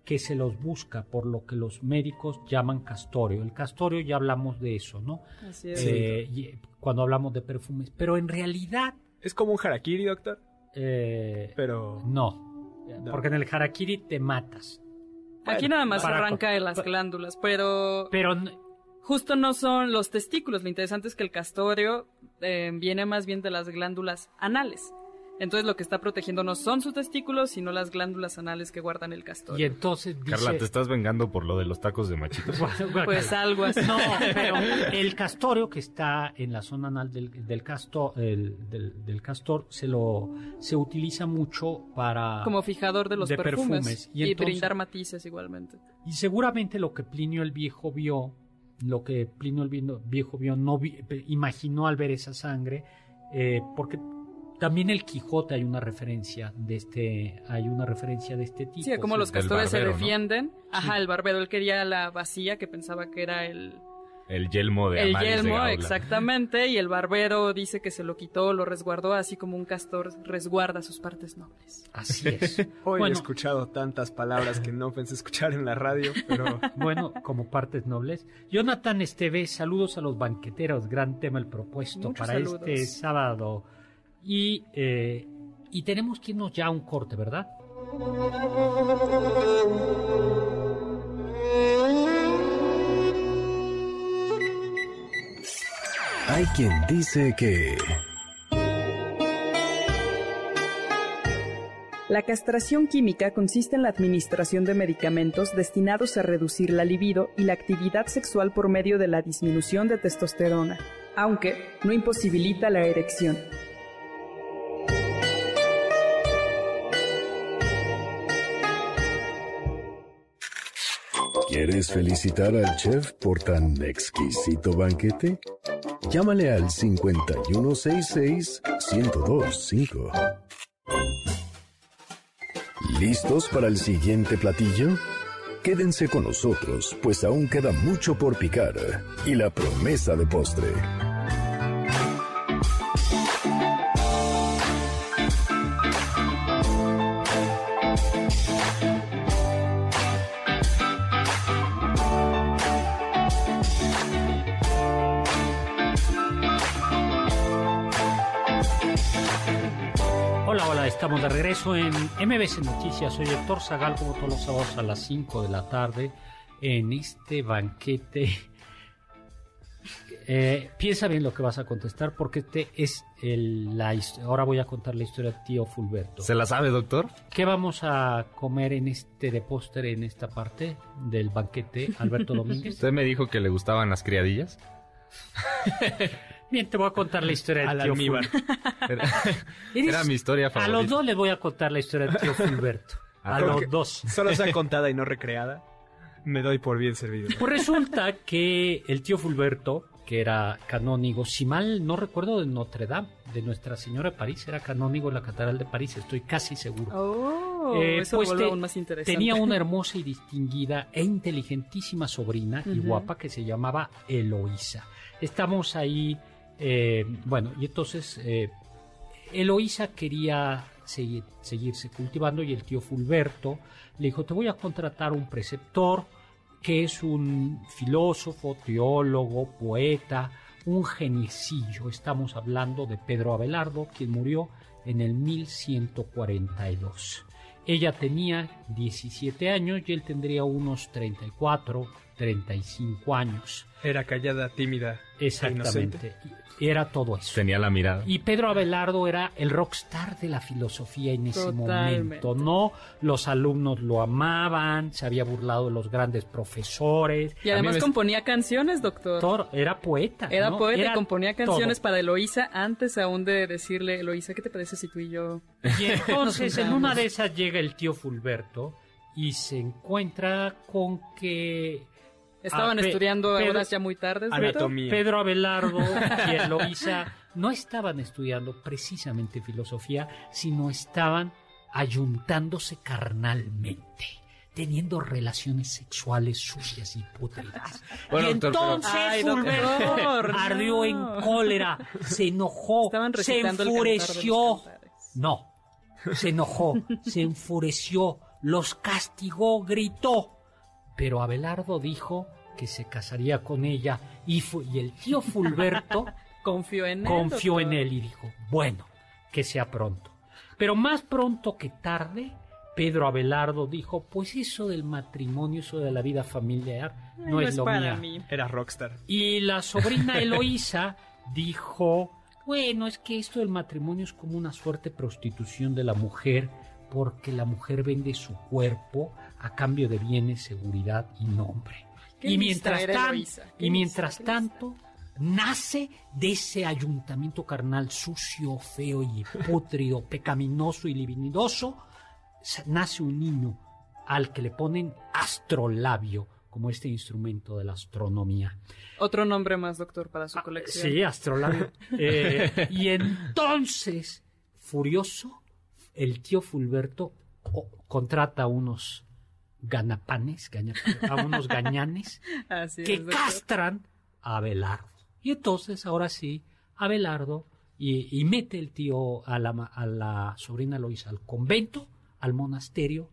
que se los busca por lo que los médicos llaman castorio. El castorio ya hablamos de eso, ¿no?
Así es.
Eh, y- cuando hablamos de perfumes, pero en realidad
Es como un harakiri, doctor,
eh,
pero...
no,
No.
porque en el harakiri te matas.
Aquí nada más
para-
arranca de las glándulas, pero
Pero
justo no son los testículos. Lo interesante es que el castorio eh, viene más bien de las glándulas anales. Entonces lo que está protegiendo no son sus testículos, sino las glándulas anales que guardan el
y
castorio.
entonces dice,
Carla, ¿te estás vengando por lo de los tacos de machitos?
Pues algo así.
no, pero el castorio que está en la zona anal del, del castor, el- del, del castor se lo se utiliza mucho para
Como fijador de los
de
perfumes,
perfumes.
y,
Y entonces-
brindar matices igualmente.
Y seguramente lo que Plinio el Viejo vio, lo que Plinio el Viejo- Viejo vio, no vi- imaginó al ver esa sangre, eh, porque también el Quijote hay una referencia de este, hay una referencia de este tipo.
Sí, como los castores
barbero,
se
¿no?
defienden. Ajá, el barbero, él quería la vacía que pensaba que era el,
El yelmo de
el yelmo, exactamente, y el barbero dice que se lo quitó, lo resguardó, así como un castor resguarda sus partes nobles.
Así es.
Hoy he
bueno,
escuchado tantas palabras que no pensé escuchar en la radio, pero...
bueno, como partes nobles. Jonathan Esteves, saludos a los banqueteros, gran tema el propuesto
Muchos
para
saludos.
este sábado. Y, eh, y tenemos que irnos ya a un corte, ¿verdad?
Hay quien dice que...
La castración química consiste en la administración de medicamentos destinados a reducir la libido y la actividad sexual por medio de la disminución de testosterona, aunque no imposibilita la erección.
¿Quieres felicitar al chef por tan exquisito banquete? Llámale al 5166-1025. ¿Listos para el siguiente platillo? Quédense con nosotros, pues aún queda mucho por picar y la promesa de postre.
Estamos de regreso en MBC Noticias. Soy Héctor Zagal, como todos los sábados a las 5 de la tarde, en este banquete Eh, piensa bien lo que vas a contestar porque este es el, la ahora voy a contar la historia de tío Fulberto.
¿Se la sabe, doctor?
¿Qué vamos a comer en este de postre en esta parte del banquete, Alberto Domínguez?
Usted me dijo que le gustaban las criadillas.
Bien, te voy a contar la historia del tío. Fulberto.
Era,
Eres-
era mi historia
A
favorita.
los dos les voy a contar la historia del tío Fulberto. A los dos.
Solo sea contada y no recreada. Me doy por bien servido.
Pues resulta que el tío Fulberto, que era canónigo, si mal no recuerdo, de Notre Dame, de Nuestra Señora de París, era canónigo en la Catedral de París, estoy casi seguro.
Oh,
Eh,
eso
pues te-
aún más interesante.
Tenía una hermosa y distinguida e inteligentísima sobrina y guapa que se llamaba Eloísa. Estamos ahí, eh, bueno, y entonces eh, Eloísa quería seguir- seguirse cultivando y el tío Fulberto le dijo, te voy a contratar un preceptor que es un filósofo, teólogo, poeta, un geniecillo. Estamos hablando de Pedro Abelardo, quien murió en el 1142. Ella tenía 17 años y él tendría unos 34, 35 años.
Era callada, tímida. e
Exactamente. Era todo eso.
Tenía la mirada.
Y Pedro Abelardo era el rockstar de la filosofía en ese
Totalmente.
momento, ¿no? Los alumnos lo amaban, se había burlado de los grandes profesores.
Y además
me-
componía canciones, doctor.
Thor era poeta.
Era
¿no?
poeta
Era
y componía canciones
todo.
para Eloísa antes aún de decirle, Eloísa, ¿qué te parece si tú y yo?
Y entonces en una de esas llega el tío Fulberto y se encuentra con que
Estaban
Ah, Pe-
estudiando a
Pedro-
horas ya muy tardes.
Anatomía.
Pedro Abelardo y Eloísa no estaban estudiando precisamente filosofía, sino estaban ayuntándose carnalmente, teniendo relaciones sexuales sucias y pútridas.
Bueno,
y
doctor, pero-
entonces
Ay,
ardió
no.
en cólera, se enojó, se enfureció. No, se enojó, se enfureció, los castigó, gritó. Pero Abelardo dijo que se casaría con ella y, el tío Fulberto
Confió en él.
confió
doctor.
en él y dijo, bueno, que sea pronto. Pero más pronto que tarde, Pedro Abelardo dijo, pues eso del matrimonio, eso de la vida familiar, no, es lo
para
mío.
mí.
Era rockstar.
Y la sobrina Eloísa dijo, bueno, es que esto del matrimonio es como una suerte de prostitución de la mujer, porque la mujer vende su cuerpo a cambio de bienes, seguridad y nombre. Y mientras, tan- y tanto, nace de ese ayuntamiento carnal sucio, feo y pútrido, pecaminoso y libidinoso, nace un niño al que le ponen astrolabio, como este instrumento de la astronomía.
Otro nombre más, doctor, para su colección.
Ah, Sí, astrolabio. Eh, y entonces, furioso, el tío Fulberto oh, contrata a unos ganapanes, a unos gañanes,
Así
que
es,
castran a Abelardo. Y entonces, ahora sí, Abelardo y, y mete el tío a la, ma- a la sobrina Loisa al convento, al monasterio,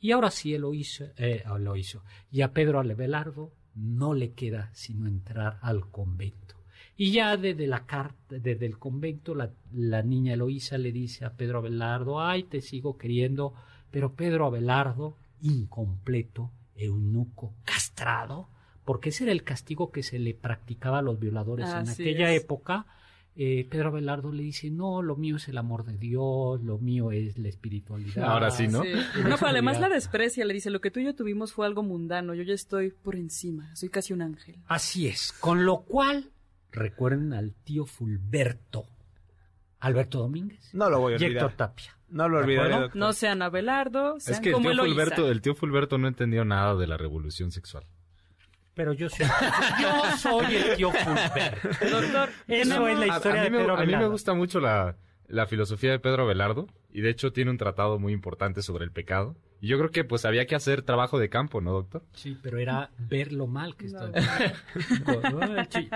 y ahora sí él lo hizo, eh, lo hizo. Y a Pedro Abelardo no le queda sino entrar al convento. Y ya desde la carta, desde el convento, la, la niña Eloísa le dice a Pedro Abelardo, ay, te sigo queriendo, pero Pedro Abelardo, incompleto, eunuco, castrado, porque ese era el castigo que se le practicaba a los violadores en aquella
es.
época. Eh, Pedro Abelardo le dice, no, lo mío es el amor de Dios, lo mío es la espiritualidad.
Ahora sí, ¿no?
Sí. No, pero además la desprecia, le dice, lo que tú y yo tuvimos fue algo mundano, yo ya estoy por encima, soy casi un ángel.
Así es, con lo cual, recuerden al tío Fulberto, Alberto Domínguez
No lo voy a
Héctor
olvidar.
Tapia.
No lo
¿De
olvidaré, doctor.
No sean Abelardo, sean
Es que el tío. Fulberto, el tío Fulberto no entendió nada de la revolución sexual.
Pero yo soy, yo soy el tío Fulberto.
Doctor,
Eso es la
A-
historia
a,
de
mí me,
Pedro
a mí me gusta mucho la, la filosofía de Pedro Abelardo y de hecho tiene un tratado muy importante sobre el pecado. Y yo creo que pues había que hacer trabajo de campo, ¿no, doctor?
Sí, pero era ver lo mal que está. Sí.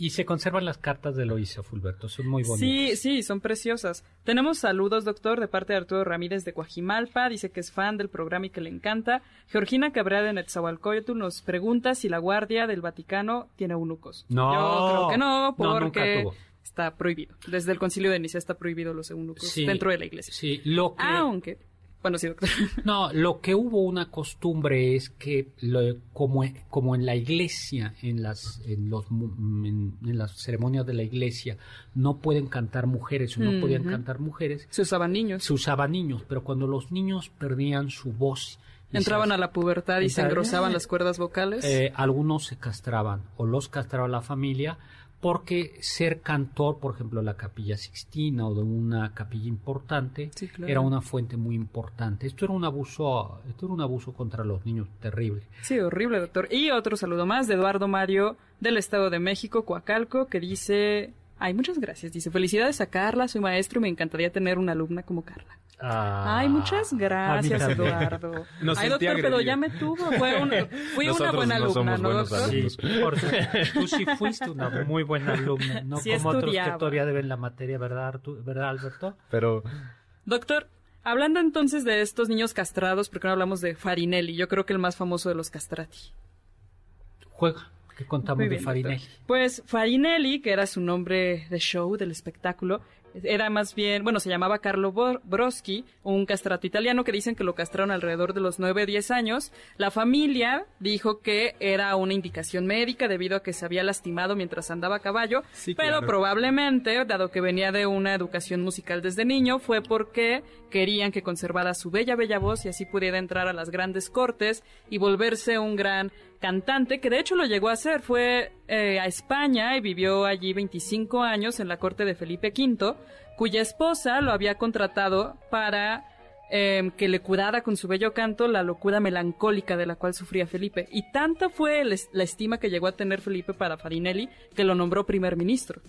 Y se conservan las cartas de Eloísa Fulberto, son muy bonitas.
Sí, sí, son preciosas. Tenemos saludos, doctor, de parte de Arturo Ramírez de Coajimalpa. Dice que es fan del programa y que le encanta. Georgina Cabrera de Netzahualcoyotl nos pregunta si la Guardia del Vaticano tiene eunucos.
No.
Yo creo que no,
No,
porque
tuvo.
está prohibido. Desde el concilio de Nicea está prohibido los eunucos
Sí.
dentro de la iglesia.
Sí, lo que,
Aunque, Bueno, sí, doctor.
No, lo que hubo una costumbre es que lo- como, como en la iglesia, en las, en, los, en, en las ceremonias de la iglesia, no pueden cantar mujeres o no podían
Ujú.
cantar mujeres,
Se usaban niños.
se usaban niños, pero cuando los niños perdían su voz,
Entraban
se-
a la pubertad y se engrosaban las cuerdas vocales.
eh, algunos se castraban o los castraba la familia porque ser cantor, por ejemplo, de la capilla Sixtina o de una capilla importante,
Sí, claro.
era una fuente muy importante. Esto era un abuso, esto era un abuso contra los niños terrible.
Sí, horrible, doctor. Y otro saludo más de Eduardo Mario del Estado de México, Coacalco, que dice... Ay, muchas gracias. Dice, felicidades a Carla, soy maestro y me encantaría tener una alumna como Carla. Ay, muchas gracias,
a mí también.
Eduardo.
Nos
Ay, doctor, pero ya me tuvo. Fue un- fui una buena
no
alumna, ¿no, doctor?
Sí, por- tú sí fuiste una muy buena alumna, no
Sí
como otros que todavía deben la materia, ¿verdad, Artu- ¿verdad Alberto?
Pero
Doctor, hablando entonces de estos niños castrados, ¿por qué no hablamos de Farinelli? Yo creo que el más famoso de los castrati.
Juega, que contamos de Farinelli.
doctor. Pues Farinelli, que era su nombre de show, del espectáculo, era más bien, bueno, se llamaba Carlo Broschi, un castrato italiano que dicen que lo castraron alrededor de los 9 o 10 años. La familia dijo que era una indicación médica debido a que se había lastimado mientras andaba a caballo,
Sí,
pero
claro.
probablemente, dado que venía de una educación musical desde niño, fue porque querían que conservara su bella, bella voz y así pudiera entrar a las grandes cortes y volverse un gran cantante, que de hecho lo llegó a hacer. Fue eh, a España y vivió allí 25 años en la corte de Felipe V, cuya esposa lo había contratado para eh, que le curara con su bello canto la locura melancólica de la cual sufría Felipe. Y tanta fue la estima que llegó a tener Felipe para Farinelli que lo nombró primer ministro.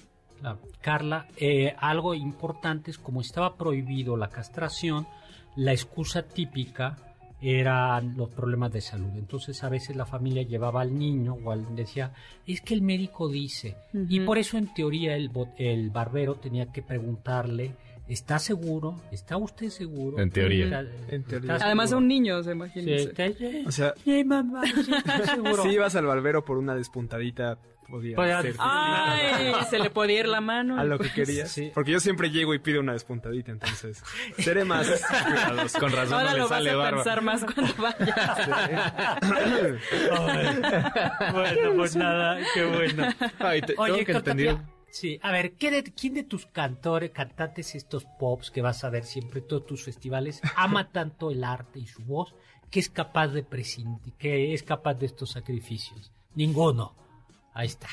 Carla, eh, algo importante es como estaba prohibido la castración, la excusa típica eran los problemas de salud. Entonces a veces la familia llevaba al niño o al, decía, es que el médico dice. Y por eso en teoría el, el barbero tenía que preguntarle, ¿está seguro? ¿Está usted seguro?
En teoría.
¿Está-
En teoría.
está
Además de
seguro?
un niño, se
Sí,
imagínense.
está-
O sea,
Sí, mamá, sí, seguro.
si ibas al barbero por una despuntadita, podía
Podía-
ser
Ay, se le podía ir la mano.
a lo que
Pues,
querías.
Sí.
Porque yo siempre llego y pido una despuntadita, entonces seré más cuidadoso.
con razón
Ahora
no
lo
le
vas
sale
a
barba.
pensar más cuando vayas.
bueno, pues nada, qué bueno.
Ay, te-
Oye,
tengo que
Sí, a ver, ¿qué de- ¿quién de tus cantores, cantantes, estos pops que vas a ver siempre en todos tus festivales, ama tanto el arte y su voz que es capaz de prescindir, que es capaz de estos sacrificios? Ninguno. Ahí está.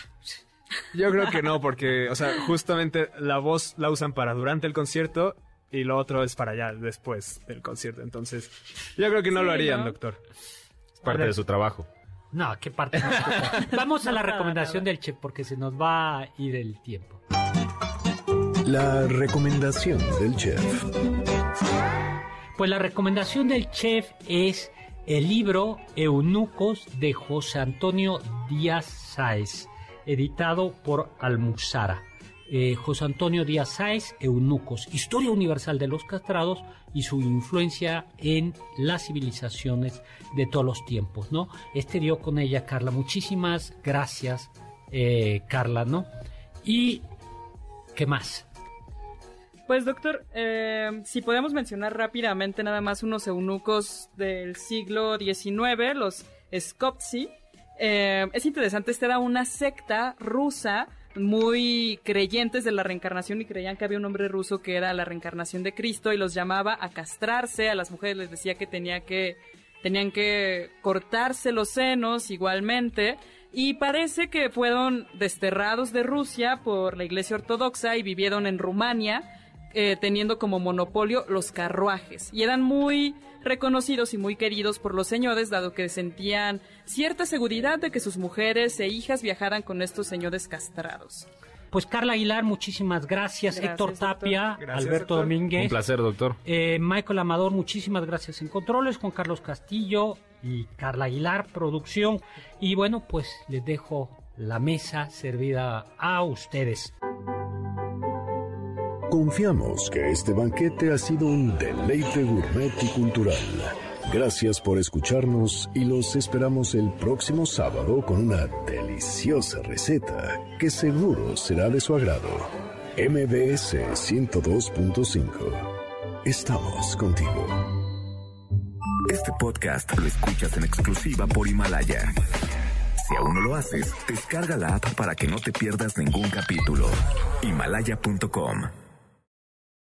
Yo creo que no, porque, o sea, justamente la voz la usan para durante el concierto y lo otro es para allá después del concierto. Entonces, yo creo que no
Sí,
lo harían,
¿no?
doctor.
Es parte de su trabajo.
No, qué parte. Vamos a la recomendación del chef porque se nos va a ir el tiempo.
La recomendación del chef.
Pues la recomendación del chef es el libro Eunucos de José Antonio Díaz Sáez, editado por Almuzara. Eh, José Antonio Díaz Sáez, Eunucos, Historia Universal de los Castrados y su influencia en las civilizaciones de todos los tiempos, ¿no? Este dio con ella, Carla. Muchísimas gracias, eh, Carla, ¿no? Y, ¿qué más?
Pues doctor, eh, si podemos mencionar rápidamente nada más unos eunucos del siglo XIX, los Skoptsi. Eh, es interesante, esta era una secta rusa muy creyentes de la reencarnación y creían que había un hombre ruso que era la reencarnación de Cristo y los llamaba a castrarse, a las mujeres les decía que tenía que tenían que cortarse los senos igualmente y parece que fueron desterrados de Rusia por la Iglesia Ortodoxa y vivieron en Rumania eh, teniendo como monopolio los carruajes y eran muy reconocidos y muy queridos por los señores dado que sentían cierta seguridad de que sus mujeres e hijas viajaran con estos señores castrados.
Pues Carla Aguilar, muchísimas gracias.
Gracias,
Héctor. Tapia,
Gracias,
Alberto
doctor.
Domínguez.
Un placer, doctor.
Eh, Michael Amador, muchísimas gracias en controles, Juan Carlos Castillo y Carla Aguilar, producción. Y bueno, pues les dejo la mesa servida a ustedes.
Confiamos que este banquete ha sido un deleite gourmet y cultural. Gracias por escucharnos y los esperamos el próximo sábado con una deliciosa receta que seguro será de su agrado. MBS 102.5. Estamos contigo.
Este podcast lo escuchas en exclusiva por Himalaya. Si aún no lo haces, descarga la app para que no te pierdas ningún capítulo. Himalaya.com